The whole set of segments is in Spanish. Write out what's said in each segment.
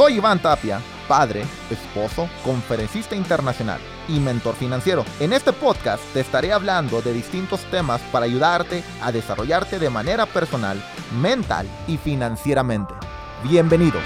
Soy Iván Tapia, padre, esposo, conferencista internacional y mentor financiero. En este podcast te estaré hablando de distintos temas para ayudarte a desarrollarte de manera personal, mental y financieramente. Bienvenidos.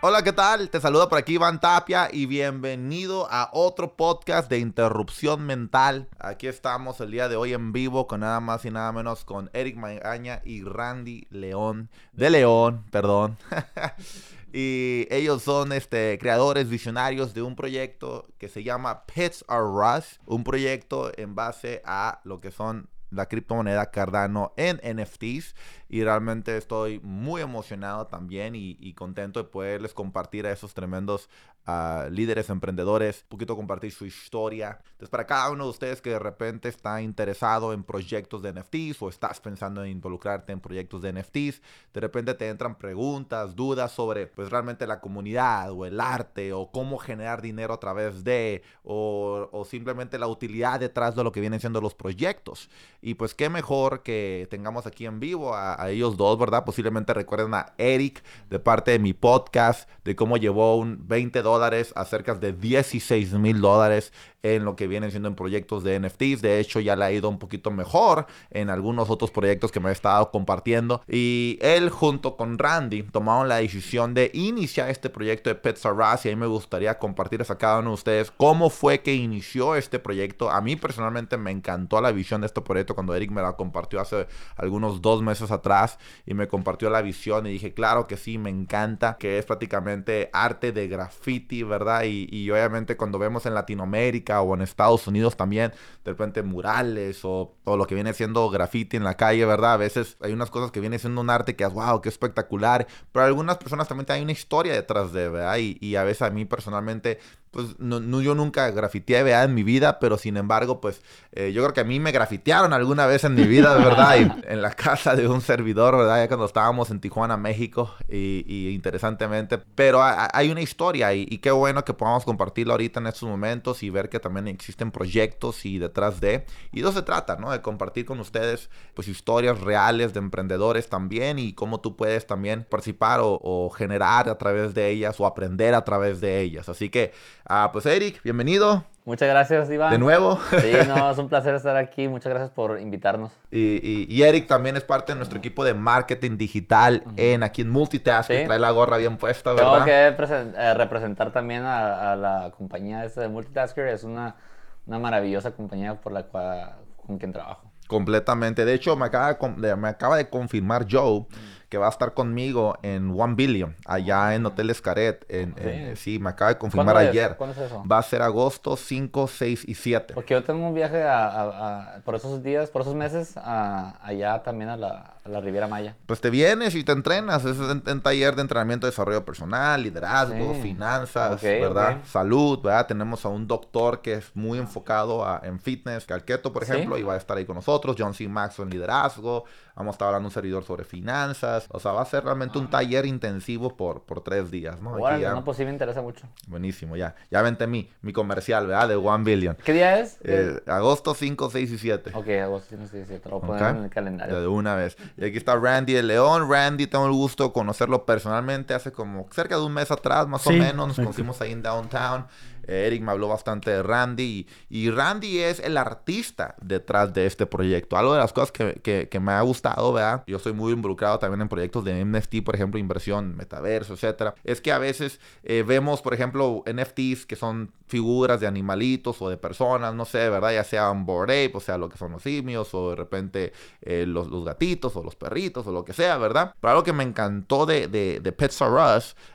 Hola, ¿qué tal? Te saluda por aquí Iván Tapia y bienvenido a otro podcast de interrupción mental. Aquí estamos el día de hoy en vivo con nada más y nada menos con Eric Magaña y Randy León, de León, perdón. y ellos son este, creadores visionarios de un proyecto que se llama Pets Are Us, un proyecto en base a lo que son la criptomoneda Cardano en NFTs y realmente estoy muy emocionado también y, contento de poderles compartir a esos tremendos ah, líderes emprendedores, un poquito compartir su historia. Entonces, para cada uno de ustedes que de repente está interesado en proyectos de NFTs o estás pensando en involucrarte en proyectos de NFTs, de repente te entran preguntas, dudas sobre pues realmente la comunidad o el arte o cómo generar dinero a través de o, o simplemente la utilidad detrás de lo que vienen siendo los proyectos. Y pues qué mejor que tengamos aquí en vivo a, a, ellos dos, ¿verdad? Posiblemente recuerden a Eric de parte de mi podcast, de cómo llevó un 20 dólares a cerca de 16 mil dólares en lo que vienen siendo en proyectos de NFTs. De hecho, ya le ha ido un poquito mejor en algunos otros proyectos que me ha estado compartiendo. Y él junto con Randy tomaron la decisión de iniciar este proyecto de Pets R. Y a mí me gustaría compartirles a cada uno de ustedes cómo fue que inició este proyecto. A mí personalmente me encantó la visión de este proyecto cuando Eric me la compartió hace algunos dos meses atrás y me compartió la visión y dije, claro que sí, me encanta, que es prácticamente arte de ¿verdad? Y, y obviamente cuando vemos en Latinoamérica, o en Estados Unidos también, de repente murales o, lo que viene siendo graffiti en la calle, ¿verdad? A veces hay unas cosas que viene siendo un arte que wow, qué espectacular, pero algunas personas también hay una historia detrás de, ¿verdad? Y, y a veces a mí personalmente pues no, yo nunca grafiteé ¿verdad? en mi vida, pero sin embargo, pues eh, yo creo que a mí me grafitearon alguna vez en mi vida, verdad, en la casa de un servidor, ¿verdad? Ya cuando estábamos en Tijuana, México, y, interesantemente, pero hay una historia y, y, qué bueno que podamos compartirla ahorita en estos momentos y ver que también existen proyectos y detrás de, y eso se trata, ¿no? De compartir con ustedes, pues historias reales de emprendedores también y cómo tú puedes también participar o, o generar a través de ellas o aprender a través de ellas. Así que Ah, pues Eric, bienvenido. Muchas gracias, Iván. De nuevo. Sí, no, es un placer estar aquí. Muchas gracias por invitarnos. Y, Eric también es parte de nuestro equipo de marketing digital en aquí en Multitask. Trae la gorra bien puesta, ¿verdad? Tengo que eh, representar también a, la compañía esta de Multitasker. Es una, una maravillosa compañía por la cual, con quien trabajo. Completamente. De hecho, me acaba de, me acaba de confirmar Joe que va a estar conmigo en One Billion, allá en Hotel Escaret. En, sí. me acaba de confirmar ayer. ¿Cuándo es eso? Va a ser agosto 5, 6 y 7. Porque yo tengo un viaje a, por esos días, por esos meses, allá también a la, la, Riviera Maya. Pues te vienes y te entrenas. Es un, taller de entrenamiento de desarrollo personal, liderazgo, finanzas, ¿verdad? Salud, ¿verdad? Tenemos a un doctor que es muy enfocado en fitness, Calqueto, por ejemplo, y va a estar ahí con nosotros. John C. Max en liderazgo. Vamos a estar hablando un servidor sobre finanzas. O sea, va a ser realmente un ah. taller intensivo por, por tres días, ¿no? Bueno, no, pues sí me interesa mucho. Buenísimo, ya. Ya vente mi, mi comercial, ¿verdad? De One Billion. ¿Qué día es? Eh, agosto 5, 6 y 7. Ok, agosto 5, 6 y 7. Lo poner en el calendario. De una vez. Y aquí está Randy de León. Randy, tengo el gusto de conocerlo personalmente hace como cerca de un mes atrás, más o menos. Nos conocimos ahí en Downtown. Eric me habló bastante de Randy y, Randy es el artista detrás de este proyecto. Algo de las cosas que, me ha gustado, ¿verdad? Yo soy muy involucrado también en proyectos de NFT, por ejemplo, inversión, metaverso, etcétera. Es que a veces eh, vemos, por ejemplo, NFTs que son figuras de animalitos o de personas, no sé, ¿verdad? Ya sea un board ape, o sea, lo que son los simios, o de repente eh, los, gatitos, o los perritos, o lo que sea, ¿verdad? Pero algo que me encantó de, de, de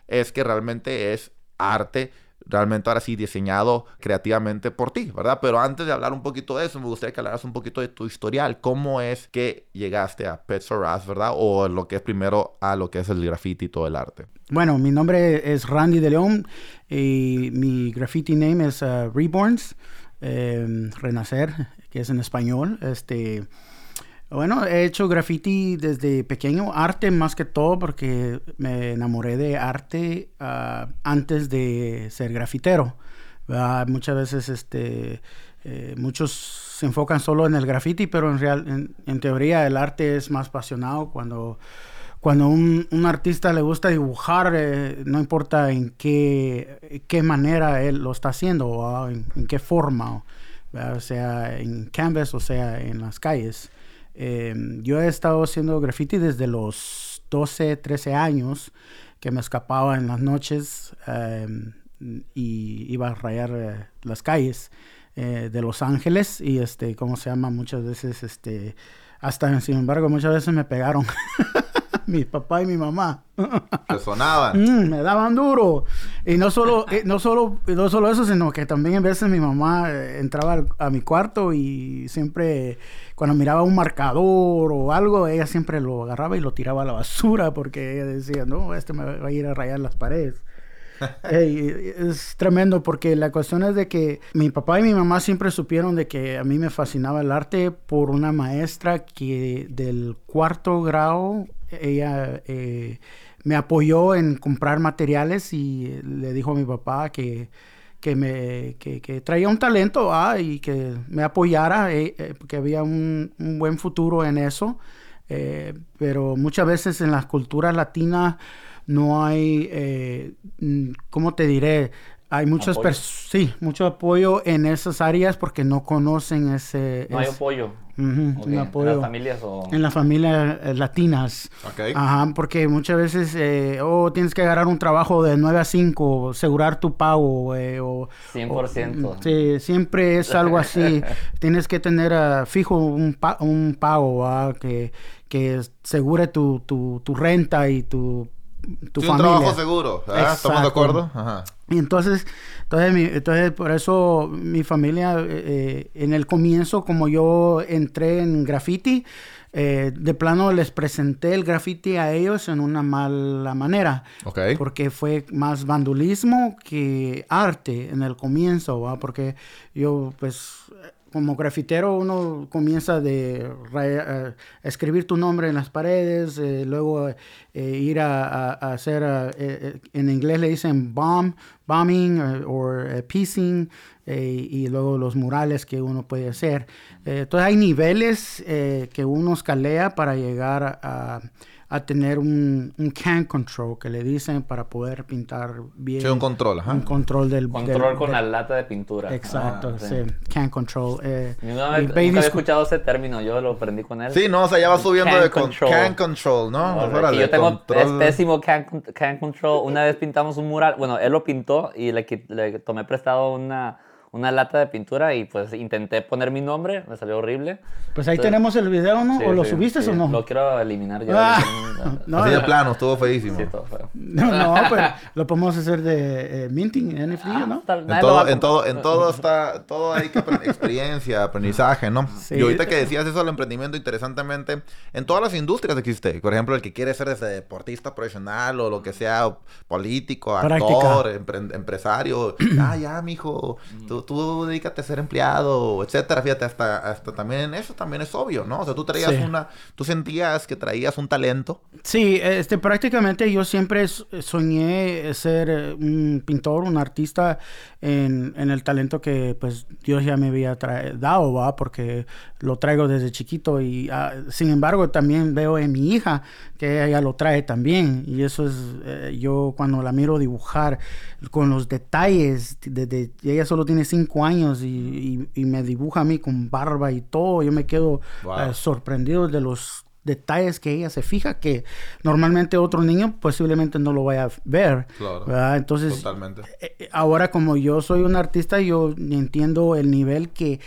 es que realmente es arte realmente ahora sí diseñado creativamente por ti, ¿verdad? Pero antes de hablar un poquito de eso, me gustaría que hablaras un poquito de tu historial. ¿Cómo es que llegaste a Pets R Us, ¿verdad? O lo que es primero a lo que es el graffiti y todo el arte. Bueno, mi nombre es Randy de León y mi graffiti name es uh, Reborns, eh, Renacer, que es en español. Este bueno, he hecho graffiti desde pequeño, arte más que todo porque me enamoré de arte ah, antes de ser grafitero. muchas veces este, eh, muchos se enfocan solo en el graffiti, pero en, real, en, teoría el arte es más apasionado cuando cuando un, artista le gusta dibujar, eh, no importa en qué, qué manera él lo está haciendo, o en, en, qué forma, o sea en canvas o sea en las calles. Eh, yo he estado haciendo graffiti desde los 12, 13 años, que me escapaba en las noches eh, y iba a rayar eh, las calles de Los Ángeles y este, ¿cómo se llama? Muchas veces, este, hasta sin embargo, muchas veces me pegaron. mi papá y mi mamá. Te sonaban. Mm, me daban duro. Y no solo, eh, no, solo, no solo eso, sino que también a veces mi mamá eh, entraba a mi cuarto y siempre, cuando miraba un marcador o algo, ella siempre lo agarraba y lo tiraba a la basura porque ella decía, no, este me va a ir a rayar las paredes. es tremendo porque la cuestión es de que mi papá y mi mamá siempre supieron de que a mí me fascinaba el arte por una maestra que del cuarto grado ella eh, me apoyó en comprar materiales y le dijo a mi papá que, que me que, traía un talento y que me apoyara, eh, eh, que había un, buen futuro en eso. pero muchas veces en las culturas latinas no hay, ¿cómo te diré? Hay muchas sí, mucho apoyo en esas áreas porque no conocen ese... No hay apoyo. ¿En las familias o...? En las familias eh, latinas. Ajá, porque muchas veces, eh, oh, tienes que agarrar un trabajo de 9 a 5, asegurar tu pago, eh, o... 100%. sí, siempre es algo así. tienes que tener uh, fijo un, un pago, que, que asegure tu, tu, tu renta y tu tu un trabajo seguro, ¿estamos de acuerdo? Ajá. Y entonces, entonces, entonces, por eso mi familia, eh, eh, en el comienzo, como yo entré en graffiti, eh, de plano les presenté el graffiti a ellos en una mala manera. Porque fue más vandulismo que arte en el comienzo, ¿va? Porque yo, pues, como grafitero uno comienza de eh, escribir tu nombre en las paredes, eh, luego eh, ir a, hacer, en inglés le dicen bomb, bombing o piecing, y luego los murales que uno puede hacer. entonces hay niveles que uno escalea para llegar a a tener un, un, can control que le dicen para poder pintar bien. Sí, un control, ajá. Un control del... Control con la lata de pintura. Exacto, ah, sí. Can control. Eh, nunca había escuchado ese término, yo lo aprendí con él. Sí, no, o sea, ya va subiendo de control. can control, ¿no? yo tengo pésimo can, can control. Una vez pintamos un mural, bueno, él lo pintó y le, le tomé prestado una una lata de pintura y pues intenté poner mi nombre, me salió horrible. Pues ahí tenemos el video, ¿no? ¿O lo subiste o no? Lo quiero eliminar ya. Ah, no, Así de plano, estuvo feísimo. Sí, todo feo. No, no, pues lo podemos hacer de eh, minting, NFT, ah, ¿no? en, todo, en, todo, en todo está, todo hay que experiencia, aprendizaje, ¿no? Y ahorita que decías eso del emprendimiento, interesantemente, en todas las industrias existe. Por ejemplo, el que quiere ser ese deportista profesional o lo que sea, político, actor, empresario. ah, ya, mijo, tú tú, dedícate a ser empleado, etcétera. Fíjate, hasta, hasta también eso también es obvio, ¿no? O sea, tú traías una, tú sentías que traías un talento. Sí, este, prácticamente yo siempre soñé ser eh, un pintor, un artista en, en el talento que pues Dios ya me había dado, ¿va? Porque lo traigo desde chiquito y ah, sin embargo también veo en mi hija que ella lo trae también y eso es, eh, yo cuando la miro dibujar con los detalles, de, ella solo tiene cinco años y, me dibuja a mí con barba y todo, yo me quedo eh, sorprendido de los detalles que ella se fija que normalmente otro niño posiblemente no lo vaya a ver. Claro. Entonces, eh, ahora como yo soy un artista, yo entiendo el nivel que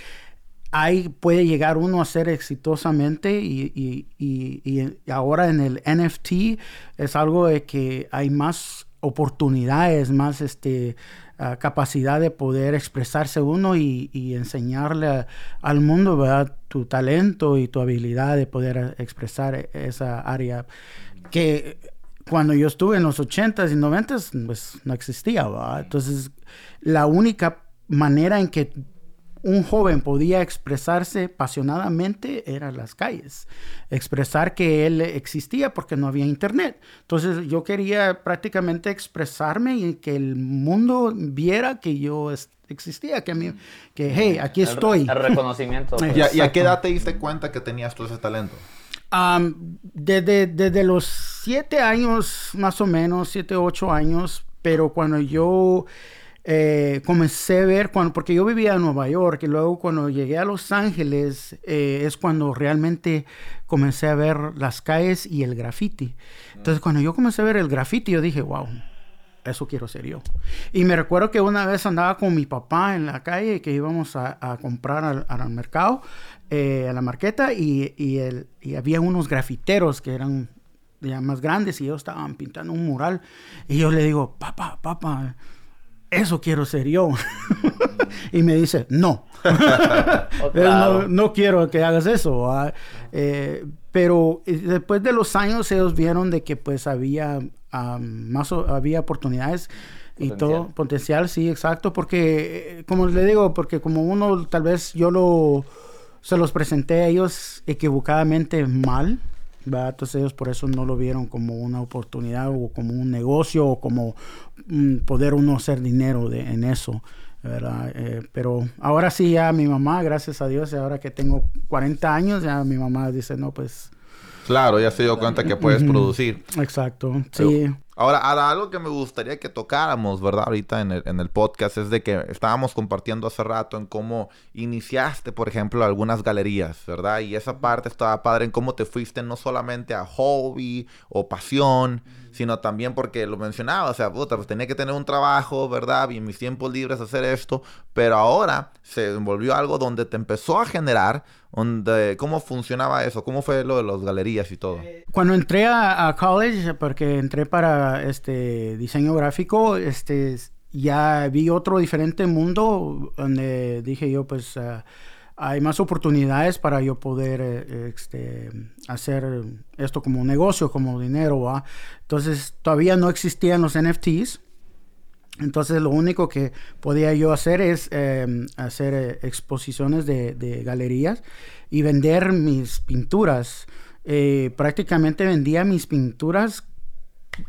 ahí puede llegar uno a ser exitosamente y, ahora en el NFT es algo de que hay más oportunidades, más este, ah, capacidad de poder expresarse uno y, enseñarle al mundo ¿verdad? tu talento y tu habilidad de poder expresar esa área que cuando yo estuve en los 80s y 90s pues no existía. Entonces la única manera en que un joven podía expresarse apasionadamente era las calles, expresar que él existía porque no había internet. Entonces yo quería prácticamente expresarme y que el mundo viera que yo existía, que, mí, que hey, aquí estoy. El, reconocimiento. ¿Y, a, qué edad te diste cuenta que tenías todo ese talento? desde, desde los siete años, más o menos, siete, ocho años, pero cuando yo eh, comencé a ver, cuando, porque yo vivía en Nueva York y luego cuando llegué a Los Ángeles eh, es cuando realmente comencé a ver las calles y el graffiti. Entonces cuando yo comencé a ver el graffiti yo dije, wow, eso quiero ser yo. Y me recuerdo que una vez andaba con mi papá en la calle que íbamos a, comprar al, mercado, eh, a la marqueta, y, y, el, y había unos grafiteros que eran ya más grandes y ellos estaban pintando un mural. Y yo le digo, papá, papá, eso quiero ser yo. y me dice, no. Oh, no, quiero que hagas eso. Eh, pero eh, después de los años ellos vieron de que pues había más había oportunidades y todo potencial sí exacto porque eh, como le digo porque como uno tal vez yo lo se los presenté a ellos equivocadamente mal entonces ellos por eso no lo vieron como una oportunidad o como un negocio o como mm, poder uno hacer dinero de, en eso. ¿verdad? Eh, pero ahora sí ya mi mamá, gracias a Dios, ahora que tengo 40 años, ya mi mamá dice, no, pues... Claro, ya se dio cuenta que puedes producir. Exacto, sí. Ahora, algo que me gustaría que tocáramos, ¿verdad? Ahorita en el, en el podcast es de que estábamos compartiendo hace rato en cómo iniciaste, por ejemplo, algunas galerías, ¿verdad? Y esa parte estaba padre en cómo te fuiste no solamente a hobby o pasión, sino también porque lo mencionaba, o sea, puta, pues tenía que tener un trabajo, ¿verdad? Y en mis tiempos libres hacer esto, pero ahora se envolvió algo donde te empezó a generar, donde, ¿cómo funcionaba eso? ¿Cómo fue lo de las galerías y todo? Cuando entré a, a college, porque entré para este diseño gráfico, este ya vi otro diferente mundo donde dije yo pues ah, hay más oportunidades para yo poder eh, este, hacer esto como negocio, como dinero, Entonces todavía no existían los NFTs. Entonces lo único que podía yo hacer es em, hacer eh, exposiciones de, de, galerías y vender mis pinturas. Eh, prácticamente vendía mis pinturas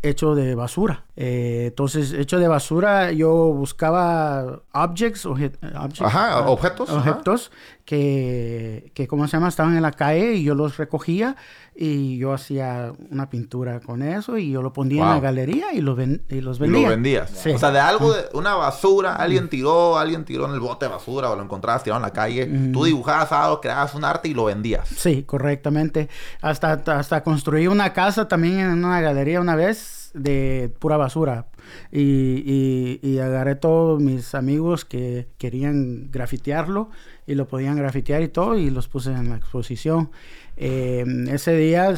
hecho de basura. Eh, entonces, hecho de basura, yo buscaba objects, ah, objetos, objetos que, que, ¿cómo se llama? Estaban en la calle y yo los recogía y yo hacía una pintura con eso y yo lo ponía en la galería y, lo y los vendía. Y lo vendías. O sea, de algo, de una basura, alguien tiró, alguien tiró en el bote de basura o lo encontrabas tirado en la calle, tú dibujabas algo, creabas un arte y lo vendías. Sí, correctamente. Hasta, hasta construí una casa también en una galería una vez de pura basura. Y, y, agarré todos mis amigos que querían grafitearlo y lo podían grafitear y todo y los puse en la exposición. Eh, ese día,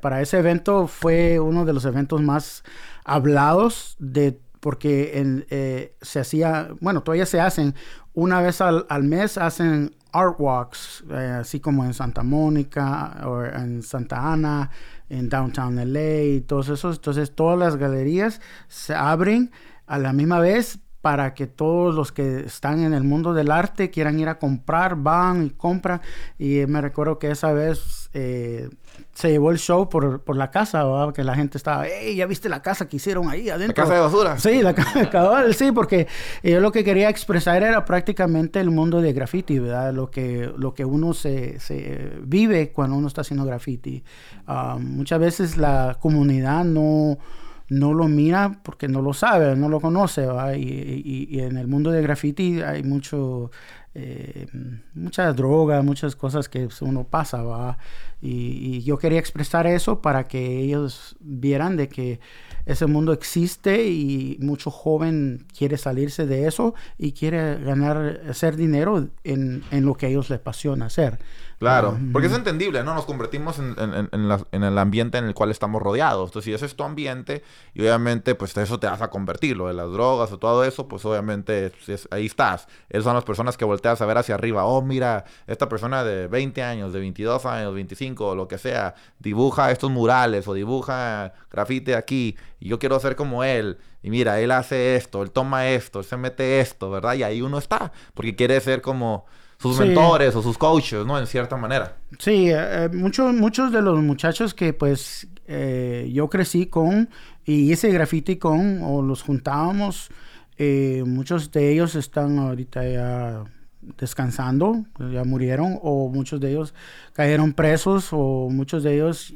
para ese evento fue uno de los eventos más hablados de porque eh, se hacía, bueno, todavía se hacen, una vez al, mes hacen art walks, eh, así como en Santa Mónica o en Santa Ana, en Downtown LA y todos esos. Entonces todas las galerías se abren a la misma vez para que todos los que están en el mundo del arte quieran ir a comprar, van y compran. Y me recuerdo que esa vez eh, se llevó el show por, por la casa, ¿verdad? que la gente estaba, hey, ¿ya viste la casa que hicieron ahí adentro? La casa de basura. Sí, la casa de basura, sí, porque yo lo que quería expresar era prácticamente el mundo de graffiti, ¿verdad? Lo que, lo que uno se, se vive cuando uno está haciendo graffiti. Ah, muchas veces la comunidad no no lo mira porque no lo sabe, no lo conoce. Y, en el mundo de graffiti hay mucho, eh, mucha droga, muchas cosas que uno pasa. ¿va? Y, yo quería expresar eso para que ellos vieran de que ese mundo existe y mucho joven quiere salirse de eso y quiere ganar, hacer dinero en, en lo que a ellos les apasiona hacer. Claro, porque es entendible, ¿no? Nos convertimos en, en, el ambiente en el cual estamos rodeados. Entonces, si ese es tu ambiente, y obviamente, pues eso te vas a convertir, lo de las drogas o todo eso, pues obviamente ahí estás. Esas son las personas que volteas a ver hacia arriba. Oh, mira, esta persona de 20 años, de 22 años, 25, o lo que sea, dibuja estos murales o dibuja grafite aquí, y yo quiero ser como él. Y mira, él hace esto, él toma esto, él se mete esto, ¿verdad? Y ahí uno está, porque quiere ser como sus mentores o sus coaches, ¿no? En cierta manera. Sí, eh, eh, muchos, muchos de los muchachos que pues eh, yo crecí con y hice graffiti con o los juntábamos, muchos de ellos están ahorita ya descansando, ya murieron, o muchos de ellos cayeron presos, o muchos de ellos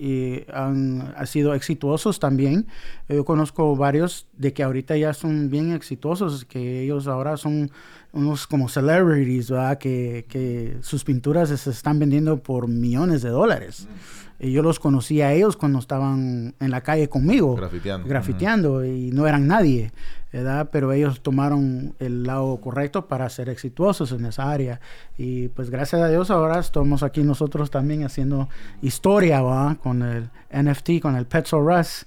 han, sido exitosos también. Yo conozco varios de que ahorita ya son bien exitosos, que ellos ahora son unos como celebrities, que sus pinturas se están vendiendo por millones de dólares. Y yo los conocí a ellos cuando estaban en la calle conmigo. Grafiteando. Grafiteando y no eran nadie, ¿verdad? Pero ellos tomaron el lado correcto para ser exitosos en esa área. Y pues gracias a Dios ahora estamos aquí nosotros también haciendo historia, ¿verdad? Con el NFT, con el Petrol Rush.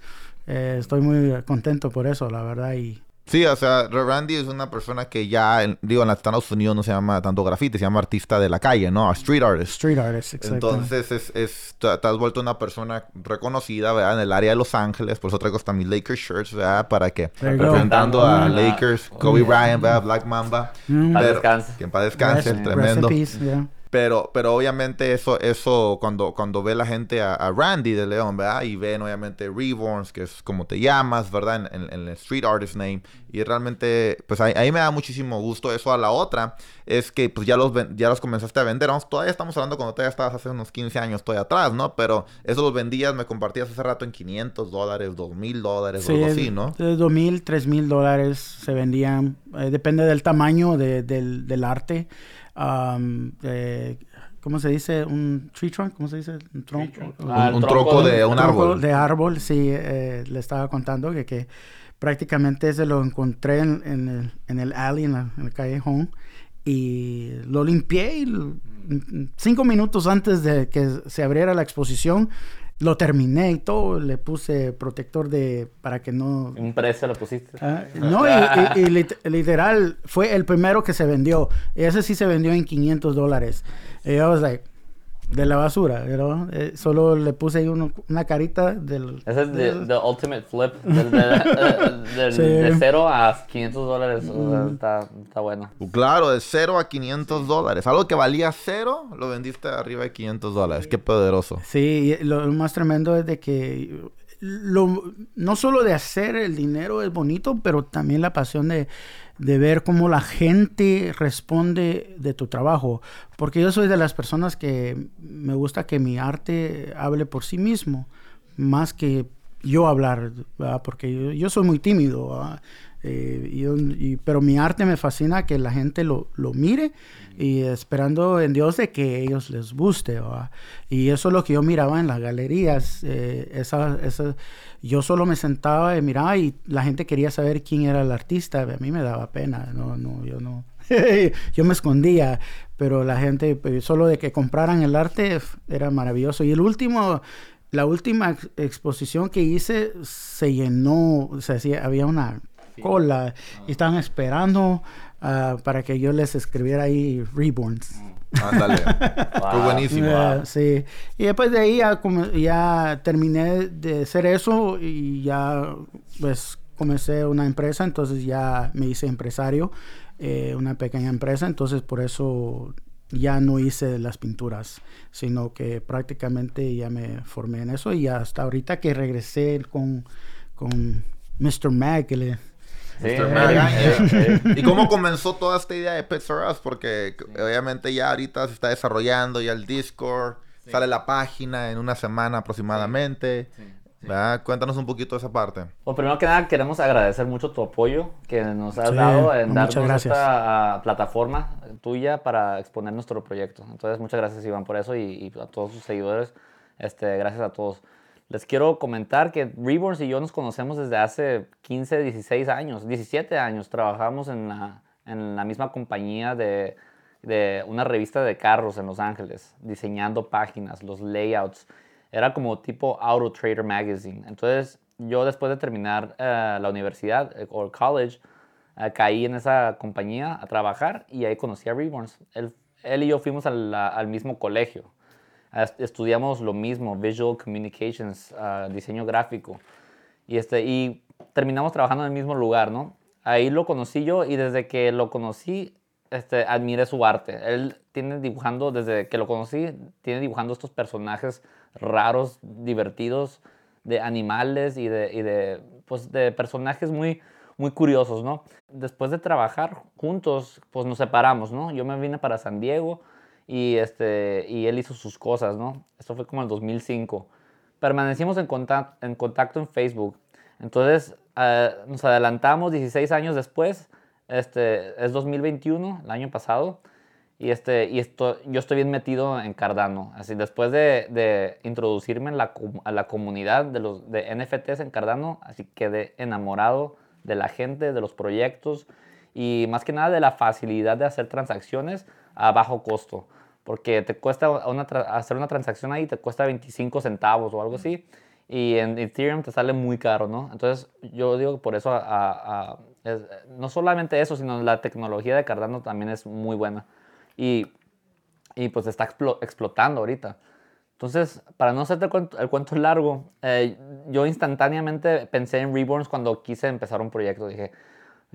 Eh, estoy muy contento por eso, la verdad. Y Sí, o sea, Randy es una persona que ya, digo, en Estados Unidos no se llama tanto graffiti, se llama artista de la calle, ¿no? Street artist. Street artist, exacto. Entonces, es, es, te, has vuelto una persona reconocida, ¿verdad? En el área de Los Ángeles, por eso traigo hasta mis Lakers shirts, ¿verdad? Para que, representando a Lakers, Kobe Bryant, ¿verdad? Black Mamba. Mm. Descanse. Que en paz descanse, tremendo. Pero, pero obviamente eso, eso cuando, cuando ve la gente a, Randy de León, ¿verdad? Y ven obviamente Reborns, que es como te llamas, ¿verdad? En, el street artist name. Y realmente, pues ahí, ahí, me da muchísimo gusto eso. A la otra es que pues ya los, ya los comenzaste a vender. Vamos, todavía estamos hablando cuando todavía estabas hace unos 15 años todavía atrás, ¿no? Pero eso los vendías, me compartías hace rato en 500 dólares, 2000 dólares, algo así, ¿no? De 2000, 3000 dólares se vendían. Eh, depende del tamaño de, del, del arte um, eh, ¿cómo se dice? Un tree trunk, ¿cómo se dice? Un tronco. Ah, un, tronco de un árbol. De árbol, sí, eh, le estaba contando que, que prácticamente se lo encontré en, en, el, en el alley, en, la, en el callejón, y lo limpié y cinco minutos antes de que se abriera la exposición, lo terminé y todo, le puse protector de para que no... ¿Un precio lo pusiste? Ah, no, y, literal, fue el primero que se vendió. Ese sí se vendió en 500 dólares. Y yo was like, de la basura, ¿no? Eh, solo le puse ahí una carita del... Ese es el ultimate flip, del, de, cero a 500 dólares, mm. está, está, bueno. Claro, de cero a 500 dólares. Algo que valía cero, lo vendiste arriba de 500 dólares. Qué poderoso. Sí, lo más tremendo es de que lo, no solo de hacer el dinero es bonito, pero también la pasión de, de, ver cómo la gente responde de tu trabajo. Porque yo soy de las personas que me gusta que mi arte hable por sí mismo, más que yo hablar, porque yo, soy muy tímido. Eh, pero mi arte me fascina que la gente lo, lo, mire y esperando en Dios de que ellos les guste. Y eso es lo que yo miraba en las galerías. Eh, esa, esa, yo solo me sentaba y miraba y la gente quería saber quién era el artista. A mí me daba pena, no, no, yo no. yo me escondía, pero la gente, pues, solo de que compraran el arte era maravilloso. Y el último, la última exposición que hice se llenó, o sea, había una cola y estaban esperando uh, para que yo les escribiera ahí Reborns. Ándale. Fue buenísimo. sí. Y después de ahí ya, ya, terminé de hacer eso y ya pues comencé una empresa, entonces ya me hice empresario, eh, una pequeña empresa, entonces por eso ya no hice las pinturas, sino que prácticamente ya me formé en eso y hasta ahorita que regresé con, con Mr. Mag, que le, ¿Y cómo comenzó toda esta idea de Pets R Us? Porque obviamente ya ahorita se está desarrollando ya el Discord, sale la página en una semana aproximadamente. Cuéntanos un poquito de esa parte. Bueno, primero que nada queremos agradecer mucho tu apoyo que nos has dado en darnos esta plataforma tuya para exponer nuestro proyecto. Entonces, muchas gracias Iván por eso y, y a todos sus seguidores. Este, gracias a todos. Les quiero comentar que Reborns y yo nos conocemos desde hace 15, 16 años, 17 años. Trabajamos en la, en la misma compañía de, de, una revista de carros en Los Ángeles, diseñando páginas, los layouts. Era como tipo Auto Trader Magazine. Entonces, yo después de terminar eh, la universidad eh, o el college, eh, caí en esa compañía a trabajar y ahí conocí a Reborns. Él, él y yo fuimos al, al mismo colegio estudiamos lo mismo, Visual Communications, ah, diseño gráfico. Y, este, y terminamos trabajando en el mismo lugar, ¿no? Ahí lo conocí yo y desde que lo conocí, este, admiré su arte. Él tiene dibujando, desde que lo conocí, tiene dibujando estos personajes raros, divertidos, de animales y de, y de, pues, de personajes muy, muy curiosos, ¿no? Después de trabajar juntos, pues nos separamos, ¿no? Yo me vine para San Diego y, este, y él hizo sus cosas, ¿no? Esto fue como el 2005. Permanecimos en, contacto en, contacto en Facebook. Entonces eh, nos adelantamos 16 años después, este, es 2021, el año pasado, y, este, y esto, yo estoy bien metido en Cardano. Así, después de, de introducirme en la, a la comunidad de, los, de NFTs en Cardano, así quedé enamorado de la gente, de los proyectos y más que nada de la facilidad de hacer transacciones a bajo costo. Porque te cuesta una, hacer una transacción ahí, te cuesta 25 centavos o algo así. Y en Ethereum te sale muy caro, ¿no? Entonces yo digo que por eso no solamente eso, sino la tecnología de Cardano también es muy buena y, y pues está explotando ahorita. Entonces, para no hacerte el cuento, largo, eh, yo instantáneamente pensé en Reborns cuando quise empezar un proyecto. Dije,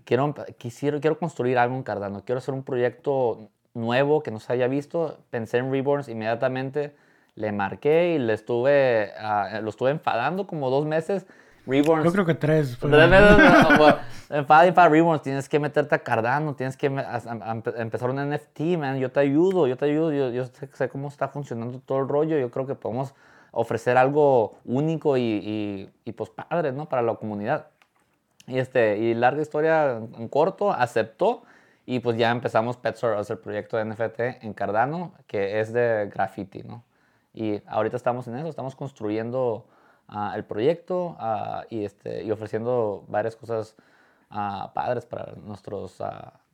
quiero, quisiera, quiero construir algo en Cardano, quiero hacer un proyecto nuevo que no se haya visto. Pensé en Reborns inmediatamente, le marqué y le estuve, ah, lo estuve enfadando como dos meses Reborns. Yo creo que tres. en para Reborns tienes que meterte a Cardano, tienes que empezar un NFT, man. Yo te ayudo, yo te ayudo. Yo, sé, cómo está funcionando todo el rollo. Yo creo que podemos ofrecer algo único y, y, pues padre, ¿no? Para la comunidad. Y, este, y larga historia en corto, aceptó. Y pues ya empezamos hacer el proyecto de NFT en Cardano, que es de graffiti, ¿no? Y ahorita estamos en eso, estamos construyendo el proyecto y, este, y ofreciendo varias cosas padres para nuestros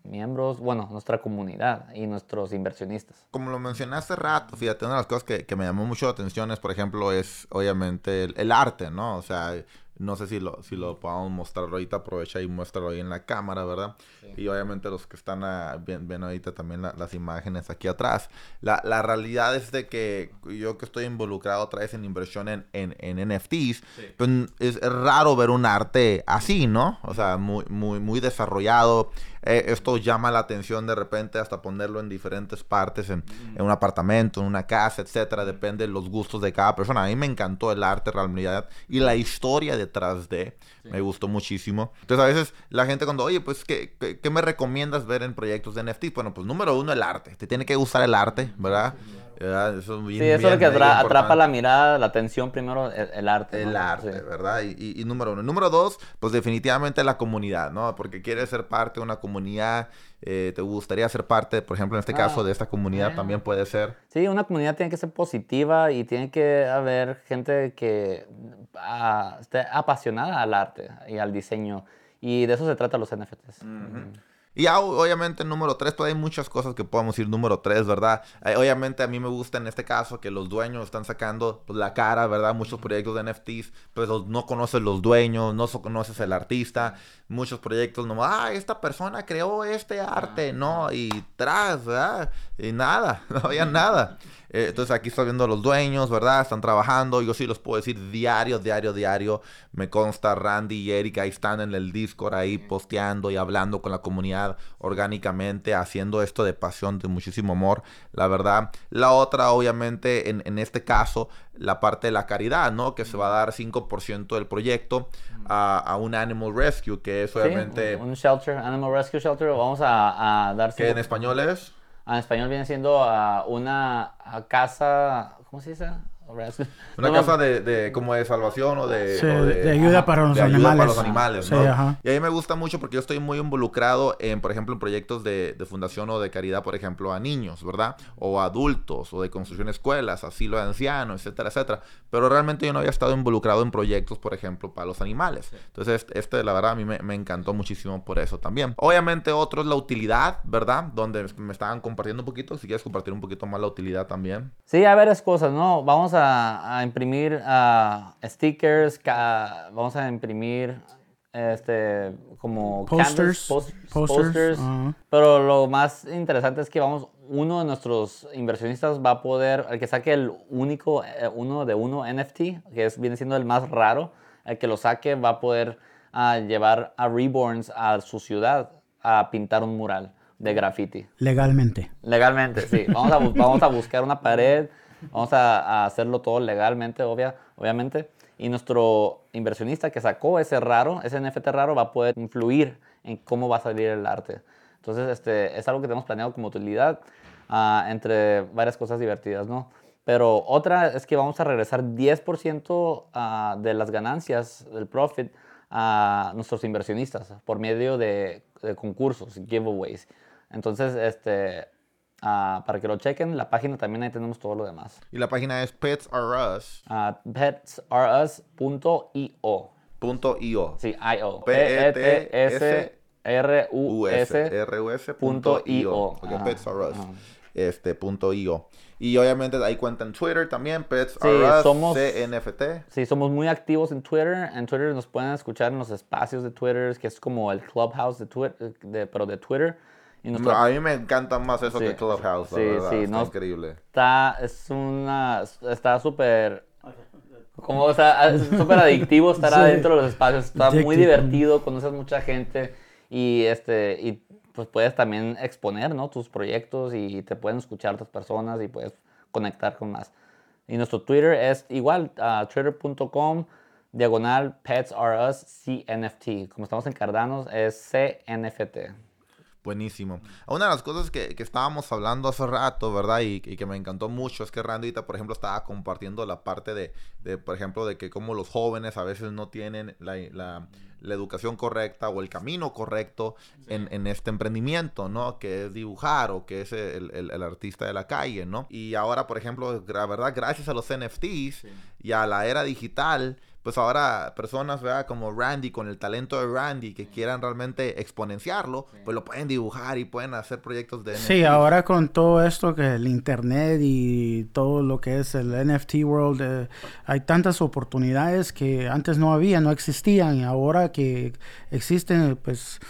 miembros, bueno, nuestra comunidad y nuestros inversionistas. Como lo mencionaste rato, fíjate, una de las cosas que, que me llamó mucho la atención es, por ejemplo, es obviamente el, el arte, ¿no? O sea, no sé si lo, si lo podamos mostrar ahorita, aprovecha y muéstralo ahí en la cámara, ¿verdad? Y obviamente los que están ven, ahorita también las imágenes aquí atrás. La, la, realidad es de que yo que estoy involucrado otra vez en inversión en, en, en NFTs, pues es raro ver un arte así, ¿no? O sea, muy, muy, muy desarrollado. Eh, esto llama la atención de repente hasta ponerlo en diferentes partes, en, en, un apartamento, en una casa, etcétera. Depende de los gustos de cada persona. A mí me encantó el arte, realidad, y la historia detrás de. Me gustó muchísimo. Entonces, a veces la gente cuando, oye, pues, ¿qué, ¿qué, me recomiendas ver en proyectos de NFT? Bueno, pues, número uno, el arte. Te tiene que gustar el arte, ¿verdad? Eso es sí, eso es lo que atrapa la mirada, la atención primero, el, arte. El arte, ¿verdad? Y, y, número uno. Número dos, pues definitivamente la comunidad, ¿no? Porque quieres ser parte de una comunidad, eh, te gustaría ser parte, por ejemplo, en este caso, de esta comunidad también puede ser. Sí, una comunidad tiene que ser positiva y tiene que haber gente que ah, esté apasionada al arte y al diseño. Y de eso se trata los NFTs. Y ya, obviamente, número 3, todavía hay muchas cosas que podemos ir número 3, ¿verdad? Eh, obviamente, a mí me gusta en este caso que los dueños están sacando pues, la cara, ¿verdad? Muchos proyectos de NFTs, pues no conoces los dueños, no conoces el artista. Muchos proyectos, no, ah, esta persona creó este arte, no, y tras, ¿verdad? Y nada, no había nada. Eh, entonces aquí estoy viendo a los dueños, ¿verdad? Están trabajando. Yo sí los puedo decir diario, diario, diario. Me consta Randy y Erika ahí están en el Discord ahí posteando y hablando con la comunidad orgánicamente, haciendo esto de pasión, de muchísimo amor, la verdad. La otra, obviamente, en, en este caso, la parte de la caridad, ¿no? Que se va a dar 5% del proyecto a, a, un Animal Rescue, que es obviamente... un shelter, Animal Rescue Shelter, vamos a, a dar... ¿Qué en español es? En español viene siendo uh, una casa, ¿cómo se dice? Una casa de, de, como de salvación o de, de, ayuda para los animales. Para los animales ¿no? Y a mí me gusta mucho porque yo estoy muy involucrado en, por ejemplo, en proyectos de, fundación o de caridad, por ejemplo, a niños, ¿verdad? O a adultos, o de construcción de escuelas, asilo de ancianos, etcétera, etcétera. Pero realmente yo no había estado involucrado en proyectos, por ejemplo, para los animales. Entonces, este, este, la verdad, a mí me, me, encantó muchísimo por eso también. Obviamente, otro es la utilidad, ¿verdad? Donde me estaban compartiendo un poquito. Si quieres compartir un poquito más la utilidad también. Sí, hay varias cosas, ¿no? Vamos a a, imprimir stickers, vamos a imprimir este como posters, posters, pero lo más interesante es que vamos uno de nuestros inversionistas va a poder el que saque el único eh, uno de uno NFT que es viene siendo el más raro el que lo saque va a poder llevar a Reborns a su ciudad a pintar un mural de graffiti. Legalmente. Legalmente sí. Vamos a, vamos a buscar una pared Vamos a, hacerlo todo legalmente, obvia, obviamente. Y nuestro inversionista que sacó ese raro, ese NFT raro, va a poder influir en cómo va a salir el arte. Entonces, este, es algo que tenemos planeado como utilidad ah, entre varias cosas divertidas, ¿no? Pero otra es que vamos a regresar 10% ah, de las ganancias del profit a nuestros inversionistas por medio de, concursos, giveaways. Entonces, este, ah, para que lo chequen, la página también ahí tenemos todo lo demás. Y la página es Pets Are Us. Uh, petsrus.io. Punto .io. Sí, IO. P-E-T-S-R-U-S. R-U-S.io. Pets Are Us. Este, punto .io. Y obviamente ahí cuentan Twitter también, Pets sí, somos, CNFT. Sí, somos muy activos en Twitter. En Twitter nos pueden escuchar en los espacios de Twitter, que es como el Clubhouse de Twitter, de, pero de Twitter. Y a mí me encanta más eso que Clubhouse, sí, Sí, está increíble. Está, es una, está súper... Como, o sea, es súper adictivo estar adentro de los espacios. Está muy divertido, conoces mucha gente y, este, y pues puedes también exponer, ¿no? Tus proyectos y te pueden escuchar otras personas y puedes conectar con más. Y nuestro Twitter es igual, twitter.com diagonal pets are us CNFT. Como estamos en Cardanos, es CNFT. Buenísimo. Una de las cosas que, que estábamos hablando hace rato, ¿verdad? Y, y, que me encantó mucho es que Randita, por ejemplo, estaba compartiendo la parte de, de, por ejemplo, de que como los jóvenes a veces no tienen la, la, la educación correcta o el camino correcto en, en, este emprendimiento, ¿no? Que es dibujar o que es el, el, el, artista de la calle, ¿no? Y ahora, por ejemplo, la verdad, gracias a los NFTs y a la era digital, pues ahora personas, ¿verdad? Como Randy, con el talento de Randy, que quieran realmente exponenciarlo, pues lo pueden dibujar y pueden hacer proyectos de NFT. Sí, ahora con todo esto que el internet y todo lo que es el NFT world, eh, hay tantas oportunidades que antes no había, no existían y ahora que existen, pues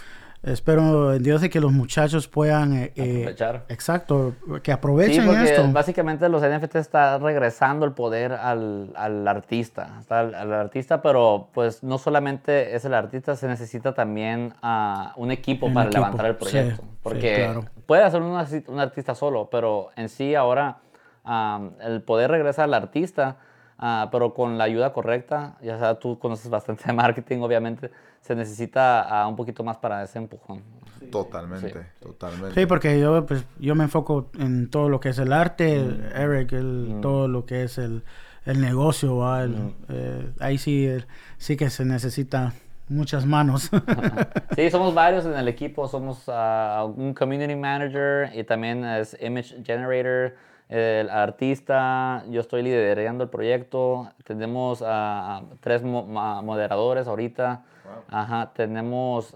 Espero en Dios de que los muchachos puedan eh, eh, aprovechar. exacto, que aprovechen sí, porque Básicamente los NFT está regresando el poder al, al artista, está al, artista, pero pues no solamente es el artista, se necesita también uh, un equipo para levantar el proyecto. porque puede hacer un, un, artista solo, pero en sí ahora um, el poder regresa al artista Ah, pero con la ayuda correcta, ya sea tú conoces bastante de marketing, obviamente, se necesita ah, un poquito más para ese empujón. Totalmente, totalmente. Sí, porque yo, pues, yo me enfoco en todo lo que es el arte, mm. Eric, el, mm. todo lo que es el, el negocio, mm. eh, ahí sí, sí que se necesita muchas manos. sí, somos varios en el equipo, somos uh, un community manager y también es image generator el artista, yo estoy liderando el proyecto, tenemos a tres moderadores ahorita, Ajá, tenemos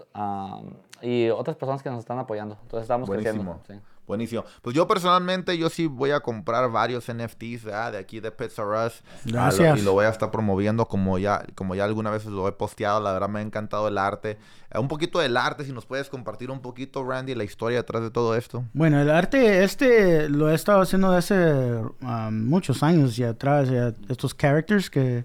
y otras personas que nos están apoyando, entonces estamos creciendo. Buenísimo. Pues yo personalmente, yo sí voy a comprar varios NFTs de aquí de Pets R Us. Gracias. y lo voy a estar promoviendo como ya, como ya alguna vez lo he posteado. La verdad me ha encantado el arte. Eh, un poquito del arte, si nos puedes compartir un poquito, Randy, la historia detrás de todo esto. Bueno, el arte este lo he estado haciendo desde hace um, muchos años ya atrás. estos characters que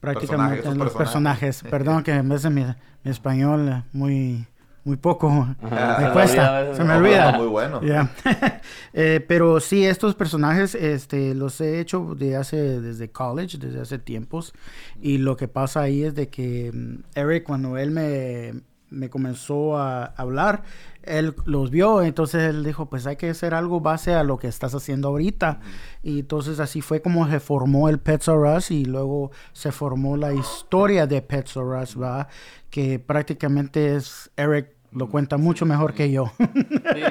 prácticamente... los personajes. Perdón que en vez de mi, mi español muy muy poco. me cuesta, se me olvida. Muy bueno. eh, pero sí, estos personajes este, los he hecho de hace, desde college, desde hace tiempos. Y lo que pasa ahí es de que mm, Eric, cuando él me, me comenzó a hablar, él los vio, entonces él dijo, pues hay que hacer algo base a lo que estás haciendo ahorita. Y entonces así fue como se formó el Pets R Us y luego se formó la historia de Pets R Us, ¿va? Que prácticamente es Eric lo cuenta mucho mejor que yo. Sí.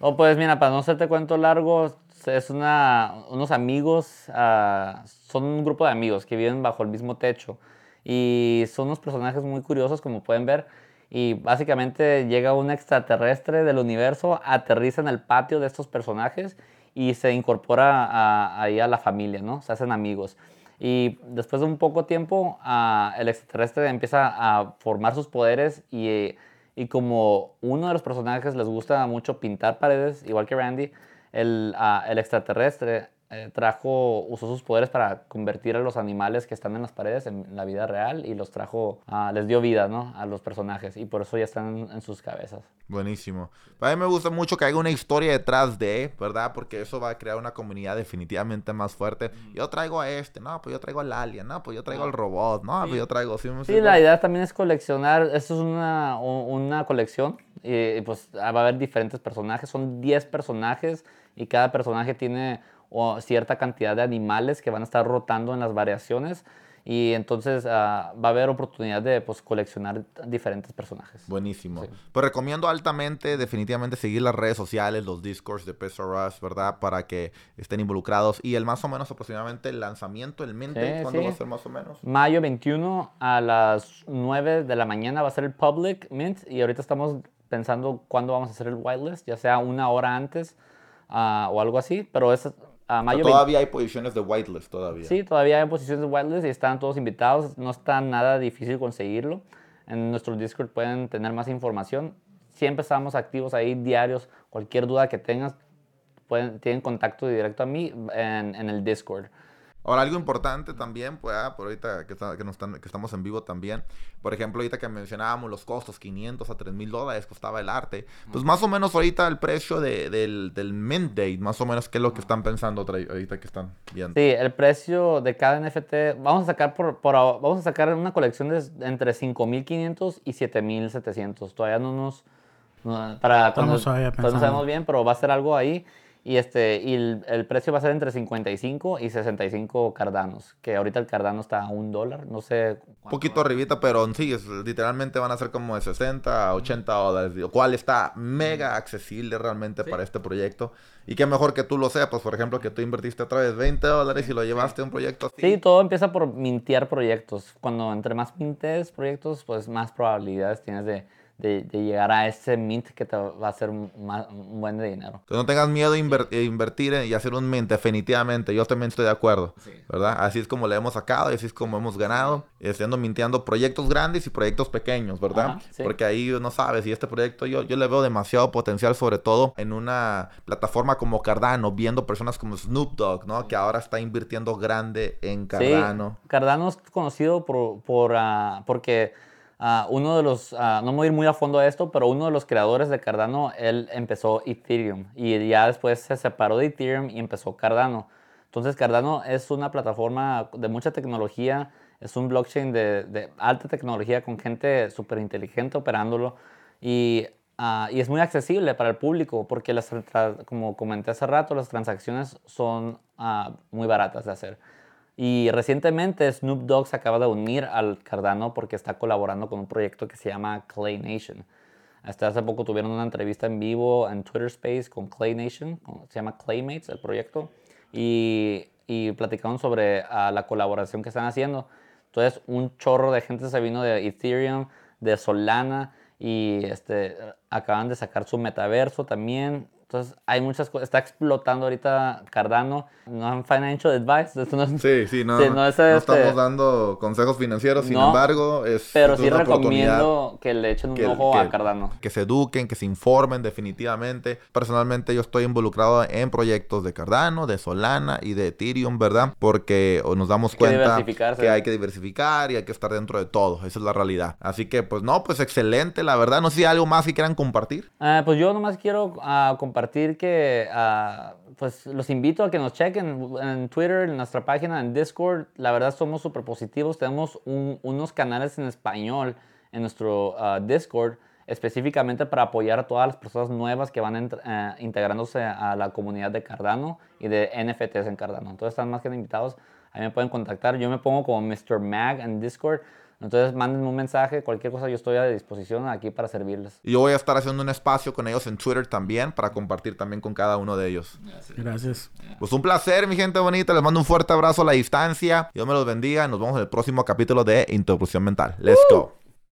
Oh, pues mira, para no hacerte cuento largo, es una, unos amigos, uh, son un grupo de amigos que viven bajo el mismo techo y son unos personajes muy curiosos como pueden ver y básicamente llega un extraterrestre del universo, aterriza en el patio de estos personajes y se incorpora ahí a la familia, ¿no? Se hacen amigos. Y después de un poco tiempo, uh, el extraterrestre empieza a formar sus poderes y y como uno de los personajes les gusta mucho pintar paredes, igual que Randy, el, ah, el extraterrestre eh, trajo, usó sus poderes para convertir a los animales que están en las paredes en la vida real y los trajo, les dio vida, ¿no? A los personajes y por eso ya están en sus cabezas. Buenísimo. A mí me gusta mucho que haya una historia detrás de, ¿verdad? Porque eso va a crear una comunidad definitivamente más fuerte. Yo traigo a este, no, pues yo traigo al alien, no, pues yo traigo al robot, no, pues yo traigo... Sí, sí la idea también es coleccionar, esto es una, una colección y pues va a haber diferentes personajes, son 10 personajes y cada personaje tiene cierta cantidad de animales que van a estar rotando en las variaciones y entonces ah, va a haber oportunidad de pues, coleccionar diferentes personajes. Buenísimo. Pues recomiendo altamente, definitivamente, seguir las redes sociales, los discords de PSRS, ¿verdad? Para que estén involucrados. Y el más o menos aproximadamente el lanzamiento, el mint ¿cuándo va a ser más o menos? Mayo 21 a las 9 de la mañana va a ser el public mint y ahorita estamos pensando cuándo vamos a hacer el whitelist, ya sea una hora antes uh, o algo así, pero es a mayo todavía hay posiciones de whitelist todavía. Sí, todavía hay posiciones de whitelist y están todos invitados, no está nada difícil conseguirlo. En nuestro Discord pueden tener más información. Siempre estamos activos ahí diarios. Cualquier duda que tengas, pueden, tienen contacto directo a mí en, en el Discord. Ahora, algo importante también, pues, ah, por ahorita que, que, nos están, que estamos en vivo también, por ejemplo, ahorita que mencionábamos los costos, 500 a 3 mil dólares costaba el arte, pues más o menos ahorita el precio de, del, del mint date, más o menos, ¿qué es lo que están pensando ahorita que están viendo? Sí, el precio de cada NFT, vamos a sacar por, por vamos a sacar una colección de entre 5.500 y 7.700, todavía no nos, para, cuando, no sabemos bien, pero va a ser algo ahí. Y, este, y el, precio va a ser entre 55 y 65 cardanos, que ahorita el cardano está a un dólar, no sé. Un poquito arribita, pero sí, literalmente van a ser como de 60 a 80 dólares, lo cual está mega accesible realmente para este proyecto. Y qué mejor que tú lo sepas, por ejemplo, que tú invertiste otra vez 20 dólares y lo llevaste a un proyecto así. Sí, todo empieza por mintear proyectos. Cuando entre más mintes proyectos, pues más probabilidades tienes de de, llegar a ese mint que te va a hacer un, buen de dinero. Entonces no tengas miedo de invertir y hacer un mint, definitivamente. Yo también estoy de acuerdo, ¿verdad? Así es como le hemos sacado y así es como hemos ganado, estando minteando proyectos grandes y proyectos pequeños, ¿verdad? Porque ahí no sabes, y este proyecto yo, yo le veo demasiado potencial, sobre todo en una plataforma como Cardano, viendo personas como Snoop Dogg, ¿no? Que ahora está invirtiendo grande en Cardano. Cardano es conocido por, por uh, porque Ah, uno de los, ah, no voy a ir muy a fondo a esto, pero uno de los creadores de Cardano, él empezó Ethereum y ya después se separó de Ethereum y empezó Cardano. Entonces Cardano es una plataforma de mucha tecnología, es un blockchain de, alta tecnología con gente súper inteligente operándolo y, ah, y, es muy accesible para el público porque, las, como comenté hace rato, las transacciones son muy baratas de hacer. Y recientemente Snoop Dogg se acaba de unir al Cardano porque está colaborando con un proyecto que se llama Clay Nation. Hasta hace poco tuvieron una entrevista en vivo en Twitter Space con Clay Nation, se llama Claymates el proyecto, y, y platicaron sobre ah, la colaboración que están haciendo. Entonces, un chorro de gente se vino de Ethereum, de Solana, y este, acaban de sacar su metaverso también. Entonces, hay muchas cosas. Está explotando ahorita Cardano. No es financial advice. no sí, sí, no, no, este estamos dando consejos financieros, sin embargo, es. Pero sí recomiendo que le echen un ojo a Cardano. Que se eduquen, que se informen, definitivamente. Personalmente, yo estoy involucrado en proyectos de Cardano, de Solana y de Ethereum, ¿verdad? Porque nos damos cuenta que hay que diversificar y hay que estar dentro de todo. Esa es la realidad. Así que, pues, no, pues excelente, la verdad. No sé si hay algo más que quieran compartir. Ah, pues yo nomás quiero uh, compartir que uh, pues los invito a que nos chequen en Twitter, en nuestra página, en Discord. La verdad somos súper positivos. Tenemos unos canales en español en nuestro ah, Discord específicamente para apoyar a todas las personas nuevas que van eh, integrándose a la comunidad de Cardano y de NFTs en Cardano. Entonces están más que invitados. Ahí me pueden contactar. Yo me pongo como Mr. Mag en Discord. Entonces, mándenme un mensaje, cualquier cosa, yo estoy a disposición aquí para servirles. Y yo voy a estar haciendo un espacio con ellos en Twitter también para compartir también con cada uno de ellos. Gracias. Pues un placer, mi gente bonita. Les mando un fuerte abrazo a la distancia. Dios me los bendiga. Nos vemos en el próximo capítulo de Introducción Mental. Let's go.